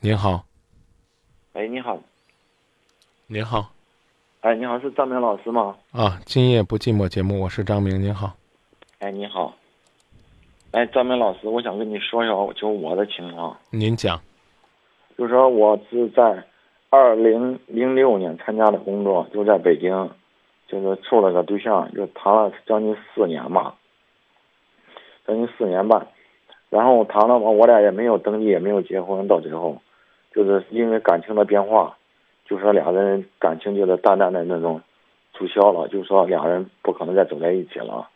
您好，哎，你好，您好，哎，你好，是张明老师吗？啊，今夜不寂寞节目，我是张明，您好。哎，你好，哎，张明老师，我想跟你说一下，就我的情况，您讲，就是说我是在二零零六年参加的工作，就在北京，就是处了个对象，就谈了将近四年吧，将近四年半，然后谈了嘛，我俩也没有登记，也没有结婚，到最后，就是因为感情的变化，就说俩人感情就是淡淡的那种注销了，就说俩人不可能再走在一起了，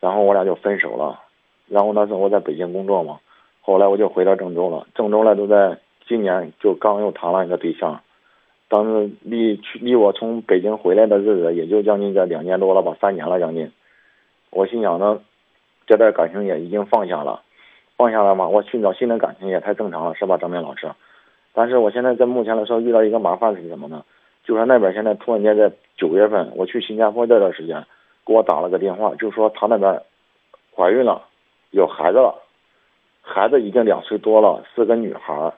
然后我俩就分手了。然后那时候我在北京工作嘛，后来我就回到郑州了。郑州呢，都在今年就刚又谈了一个对象，当时离去离我从北京回来的日子也就将近这两年多了吧，三年了将近。我心想呢，这段感情也已经放下了，放下了嘛，我寻找新的感情也太正常了，是吧，张明老师？但是我现在在目前来说遇到一个麻烦是什么呢？就是那边现在突然间在九月份，我去新加坡这段时间，给我打了个电话，就说他那边怀孕了，有孩子了，孩子已经两岁多了，是个女孩，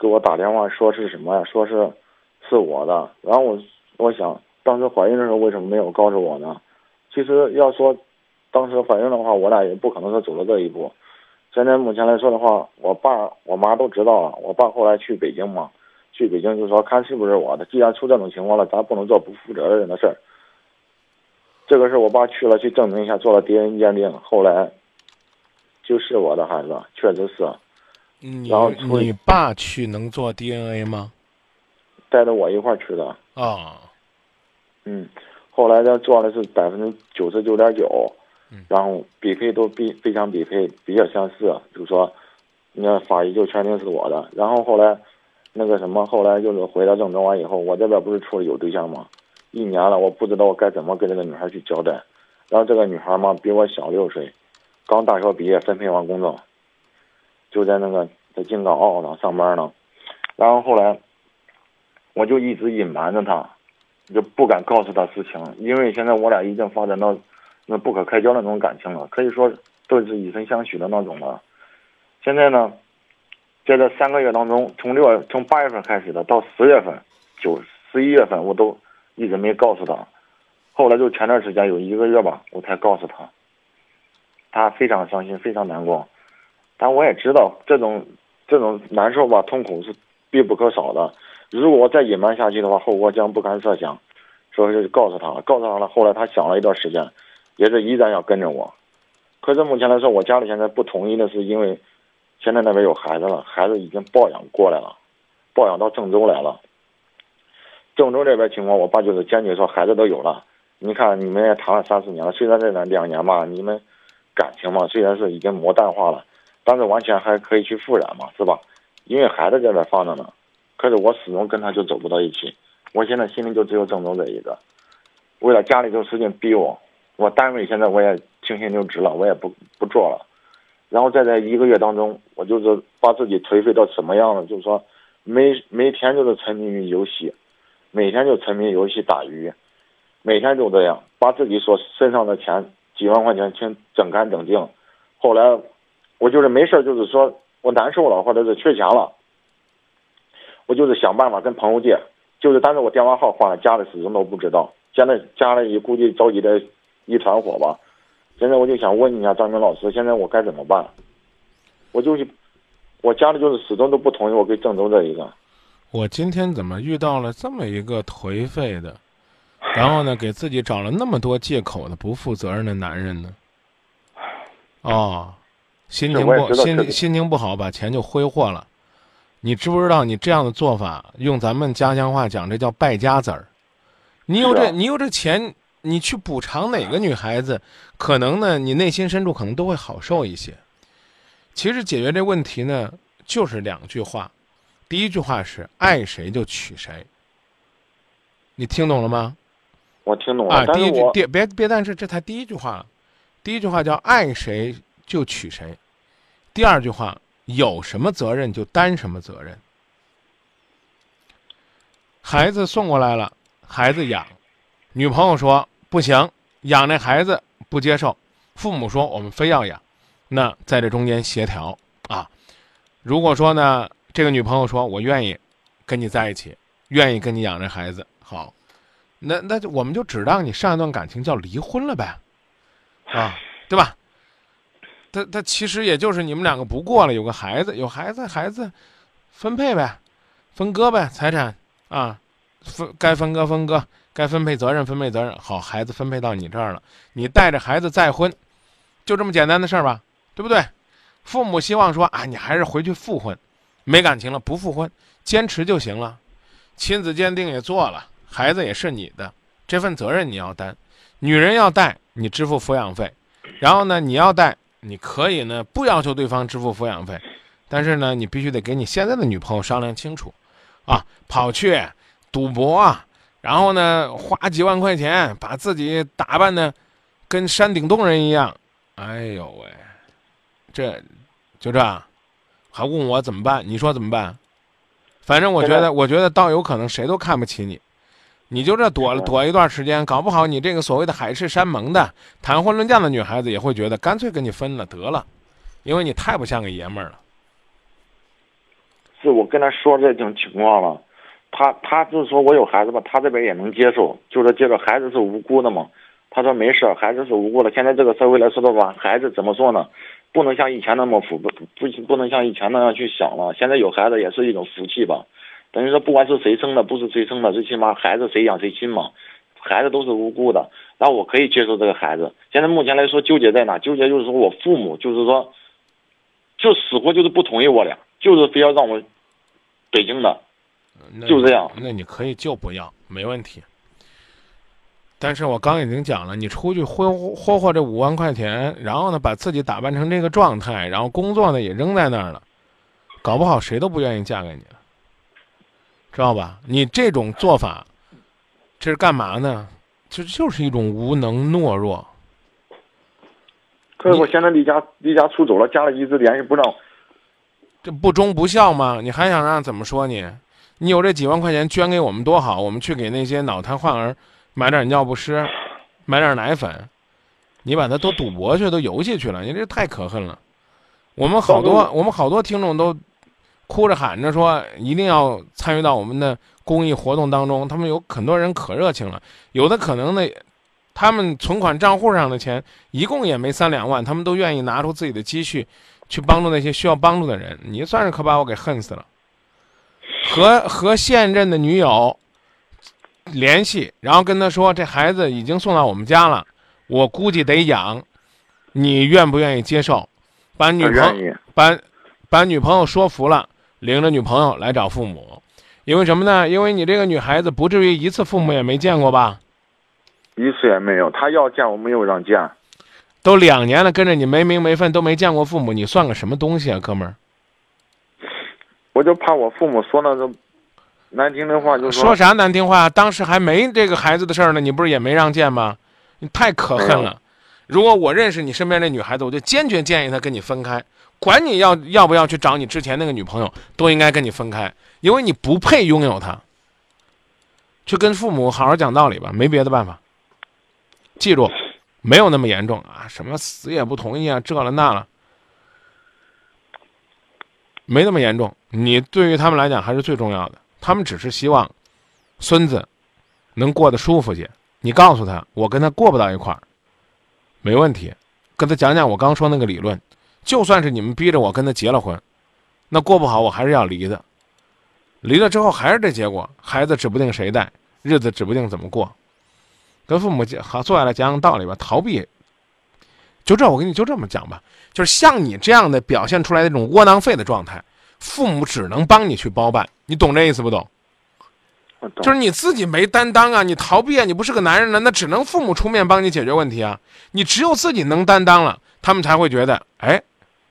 给我打电话说是什么呀？说是是我的。然后我我想，当时怀孕的时候为什么没有告诉我呢？其实要说当时怀孕的话，我俩也不可能说走到这一步。现在目前来说的话，我爸我妈都知道了。我爸后来去北京嘛，去北京就说看是不是我的。既然出这种情况了，咱不能做不负责任的事儿。这个是我爸去了去证明一下，做了 DNA 鉴定，后来就是我的孩子，确实是你然后你爸去能做 DNA 吗？带着我一块儿去的。啊，嗯，后来他做的是百分之九十九点九然后比配都比非常比配，比较相似，就是说，那法医就确定是我的。然后后来，那个什么，后来就是回到郑州完以后，我这边不是处了有对象吗？一年了，我不知道我该怎么跟这个女孩去交代。然后这个女孩嘛，比我小六岁，刚大学毕业，分配完工作，就在那个在京港澳上上班呢。然后后来，我就一直隐瞒着她。就不敢告诉她事情，因为现在我俩已经发展到那不可开交的那种感情了，可以说都是以身相许的那种了。现在呢，在这三个月当中，从六月从八月份开始的，到十月份、九十一月份，我都一直没告诉他。后来就前段时间有一个月吧，我才告诉他。他非常伤心，非常难过，但我也知道这种这种难受吧，痛苦是必不可少的。如果我再隐瞒下去的话，后果将不堪设想。所以就告诉他了，告诉他了。后来他想了一段时间，也是依然要跟着我。可是目前来说，我家里现在不同意的是，因为现在那边有孩子了，孩子已经抱养过来了，抱养到郑州来了。郑州这边情况，我爸就是坚决说孩子都有了。你看你们也谈了三四年了，虽然这两两年吧，你们感情嘛虽然是已经磨淡化了，但是完全还可以去复燃嘛，是吧？因为孩子这边放着呢。可是我始终跟他就走不到一起，我现在心里就只有郑州这一个。为了家里就使劲逼我，我单位现在我也停薪留职了，我也不不做了。然后在这一个月当中，我就是把自己颓废到什么样了？就是说，每每天就是沉迷于游戏，每天就沉迷游戏打鱼，每天就这样，把自己所身上的钱几万块钱全整干整净。后来我就是没事就是说我难受了，或者是缺钱了。我就是想办法跟朋友借，就是但是我电话号换了，家里始终都不知道。现在家里估计着急的一团火吧。现在我就想问一下张明老师，现在我该怎么办？我就是我家里就是始终都不同意我跟郑州这一个。我今天怎么遇到了这么一个颓废的，然后呢，给自己找了那么多借口的不负责任的男人呢？哦，心情不心心情不好，把钱就挥霍了。你知不知道，你这样的做法，用咱们家乡话讲，这叫败家子儿。你有这，你有这钱，你去补偿哪个女孩子，可能呢，你内心深处可能都会好受一些。其实解决这问题呢，就是两句话。第一句话是爱谁就娶谁。你听懂了吗？我听懂了。啊，第一句，别别别，但是这才第一句话。第一句话叫爱谁就娶谁。第二句话。有什么责任就担什么责任。孩子送过来了，孩子养，女朋友说不行，养那孩子不接受，父母说我们非要养，那在这中间协调啊。如果说呢，这个女朋友说：“我愿意跟你在一起，愿意跟你养这孩子。”好，那那就我们就只当你上一段感情叫离婚了呗，啊，对吧？他他其实也就是你们两个不过了，有个孩子，有孩子，孩子分配呗，分割呗，财产啊，分该分割分割，该分配责任分配责任。好，孩子分配到你这儿了，你带着孩子再婚，就这么简单的事儿吧，对不对？父母希望说啊，你还是回去复婚，没感情了不复婚，坚持就行了，亲子鉴定也做了，孩子也是你的，这份责任你要担，女人要带你支付抚养费，然后呢，你要带。你可以呢，不要求对方支付抚养费，但是呢，你必须得给你现在的女朋友商量清楚，啊，跑去赌博啊，然后呢，花几万块钱把自己打扮的跟山顶洞人一样，哎呦喂，这就这样，还问我怎么办？你说怎么办？反正我觉得，我觉得倒有可能谁都看不起你。你就这躲躲一段时间，搞不好你这个所谓的海誓山盟的谈婚论嫁的女孩子也会觉得干脆跟你分了得了，因为你太不像个爷们儿了。是我跟他说这种情况了，他他就是说我有孩子吧，他这边也能接受，就是接着孩子是无辜的嘛。他说没事，孩子是无辜的。现在这个社会来说的话，孩子怎么说呢？不能像以前那么福不不不能像以前那样去想了。现在有孩子也是一种福气吧。等于说，不管是谁生的，不是谁生的，最起码孩子谁养谁亲嘛，孩子都是无辜的。然后我可以接受这个孩子。现在目前来说，纠结在哪？纠结就是说我父母就是说，就死活就是不同意我俩，就是非要让我北京的，就这样。那你可以就不要，没问题。但是我刚已经讲了，你出去挥霍霍这五万块钱，然后呢，把自己打扮成这个状态，然后工作呢也扔在那儿了，搞不好谁都不愿意嫁给你了。知道吧？你这种做法，这是干嘛呢？这就是一种无能懦弱。可是我现在离家离家出走了，家里一直联系不上。这不忠不孝吗？你还想让怎么说你？你有这几万块钱捐给我们多好，我们去给那些脑瘫患儿买点尿不湿，买点奶粉。你把它都赌博去，都游戏去了，你这太可恨了。我们好多我们好多听众都。哭着喊着说一定要参与到我们的公益活动当中，他们有很多人可热情了，有的可能呢，他们存款账户上的钱一共也没三两万，他们都愿意拿出自己的积蓄，去帮助那些需要帮助的人。你算是可把我给恨死了。和和现任的女友联系，然后跟他说这孩子已经送到我们家了，我估计得养，你愿不愿意接受？把女朋友把把女朋友说服了。领着女朋友来找父母，因为什么呢？因为你这个女孩子不至于一次父母也没见过吧？一次也没有，她要见我没有让见。都两年了，跟着你没名没分，都没见过父母，你算个什么东西啊，哥们儿？我就怕我父母说那个难听的话，就说啥难听话？当时还没这个孩子的事儿呢，你不是也没让见吗？你太可恨了！如果我认识你身边那女孩子，我就坚决建议她跟你分开。管你要要不要去找你之前那个女朋友，都应该跟你分开，因为你不配拥有她。去跟父母好好讲道理吧，没别的办法。记住，没有那么严重啊，什么死也不同意啊，这了那了，没那么严重。你对于他们来讲还是最重要的，他们只是希望孙子能过得舒服些。你告诉他，我跟他过不到一块儿，没问题，跟他讲讲我刚说那个理论。就算是你们逼着我跟他结了婚，那过不好我还是要离的。离了之后还是这结果，孩子指不定谁带，日子指不定怎么过。跟父母讲好，坐下来讲讲道理吧。逃避，就这，我跟你就这么讲吧。就是像你这样的表现出来的那种窝囊废的状态，父母只能帮你去包办。你懂这意思不懂？就是你自己没担当啊，你逃避啊，你不是个男人了，那只能父母出面帮你解决问题啊。你只有自己能担当了，他们才会觉得，哎。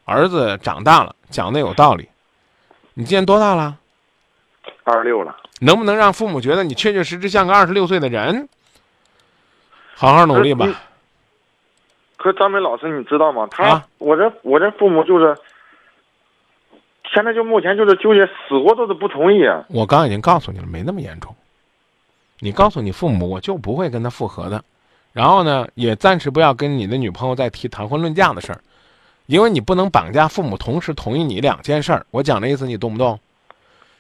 儿子长大了，讲的有道理。你今年多大了？二十六了。能不能让父母觉得你确确实实像个二十六岁的人？好好努力吧。可张梅老师，你知道吗？他，我这我这父母就是，现在就目前就是纠结，死活都是不同意。我刚已经告诉你了，没那么严重。你告诉你父母，我就不会跟他复合的。然后呢，也暂时不要跟你的女朋友再提谈婚论嫁的事儿。因为你不能绑架父母同时同意你两件事儿，我讲的意思你懂不懂？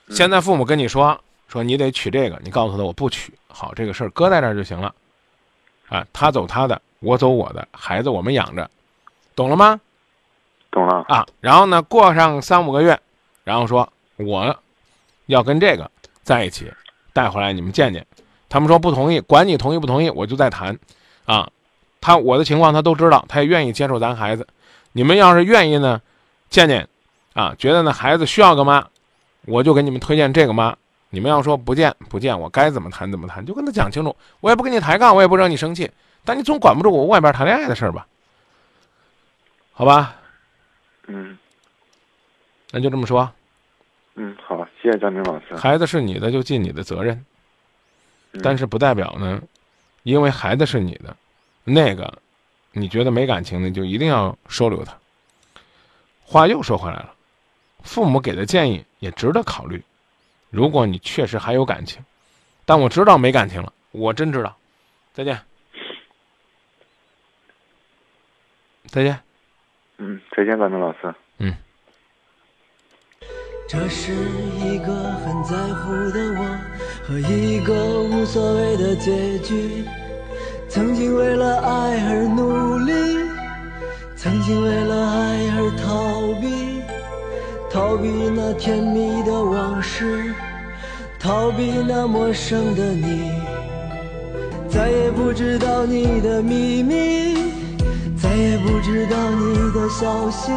现在父母跟你说说你得娶这个，你告诉他我不娶，好，这个事儿搁在这儿就行了，啊，他走他的，我走我的，孩子我们养着，懂了吗？懂了啊。然后呢，过上三五个月，然后说我要跟这个在一起，带回来你们见见。他们说不同意，管你同意不同意，我就再谈，啊，他我的情况他都知道，他也愿意接受咱孩子。你们要是愿意呢，见见，啊，觉得呢孩子需要个妈。我就给你们推荐这个妈，你们要说不见不见，我该怎么谈怎么谈，就跟他讲清楚。我也不跟你抬杠，我也不惹你生气，但你总管不住我外边谈恋爱的事儿吧？好吧？嗯，那就这么说。嗯，好，谢谢张明老师。孩子是你的，就尽你的责任，但是不代表呢，因为孩子是你的，那个你觉得没感情的，就一定要收留他。话又说回来了。父母给的建议也值得考虑，如果你确实还有感情，但我知道没感情了，我真知道。再见，再见。嗯，再见，张明老师。嗯。这是一个很在乎的我和一个无所谓的结局。曾经为了爱而努力，曾经为了爱而逃避。逃避那甜蜜的往事，逃避那陌生的你，再也不知道你的秘密，再也不知道你的消息，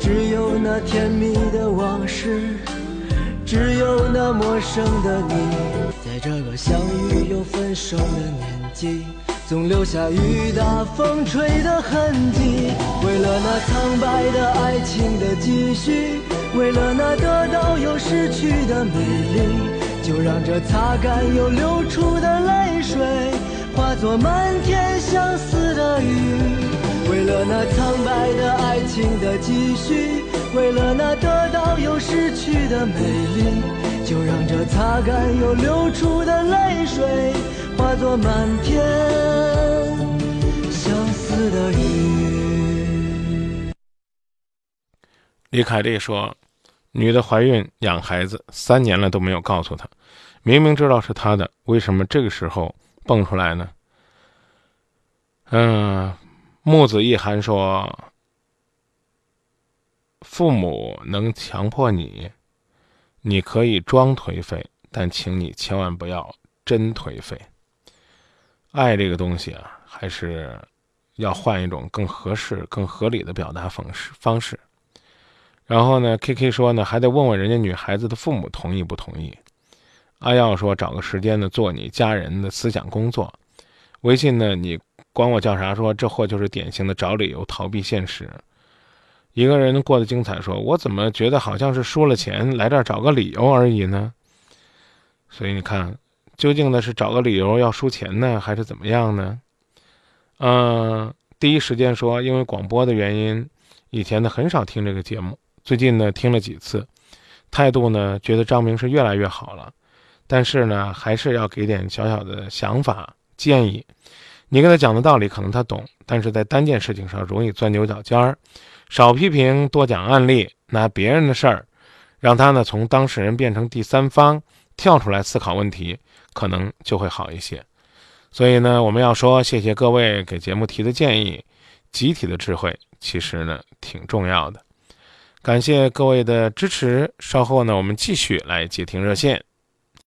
只有那甜蜜的往事，只有那陌生的你，在这个相遇又分手的年纪。总留下雨打风吹的痕迹，为了那苍白的爱情的继续，为了那得到又失去的美丽，就让这擦干又流出的泪水，化作漫天相思的雨。为了那苍白的爱情的继续，为了那得到又失去的美丽，就让这擦干又流出的泪水。化作满天相思的雨。李凯丽说：“女的怀孕养孩子三年了都没有告诉他，明明知道是他的，为什么这个时候蹦出来呢？”嗯，木子一涵说：“父母能强迫你，你可以装颓废，但请你千万不要真颓废。”爱这个东西啊，还是要换一种更合适、更合理的表达方式方式。然后呢，K K 说呢，还得问问人家女孩子的父母同意不同意。阿耀说找个时间呢做你家人的思想工作。微信呢，你管我叫啥？说这货就是典型的找理由逃避现实。一个人过得精彩，说我怎么觉得好像是输了钱来这儿找个理由而已呢？所以你看。究竟呢是找个理由要输钱呢，还是怎么样呢？嗯，第一时间说，因为广播的原因，以前呢很少听这个节目，最近呢听了几次，态度呢觉得张明是越来越好了，但是呢还是要给点小小的想法建议。你跟他讲的道理可能他懂，但是在单件事情上容易钻牛角尖儿，少批评，多讲案例，拿别人的事儿，让他呢从当事人变成第三方，跳出来思考问题。可能就会好一些，所以呢，我们要说谢谢各位给节目提的建议，集体的智慧其实呢挺重要的，感谢各位的支持。稍后呢，我们继续来接听热线。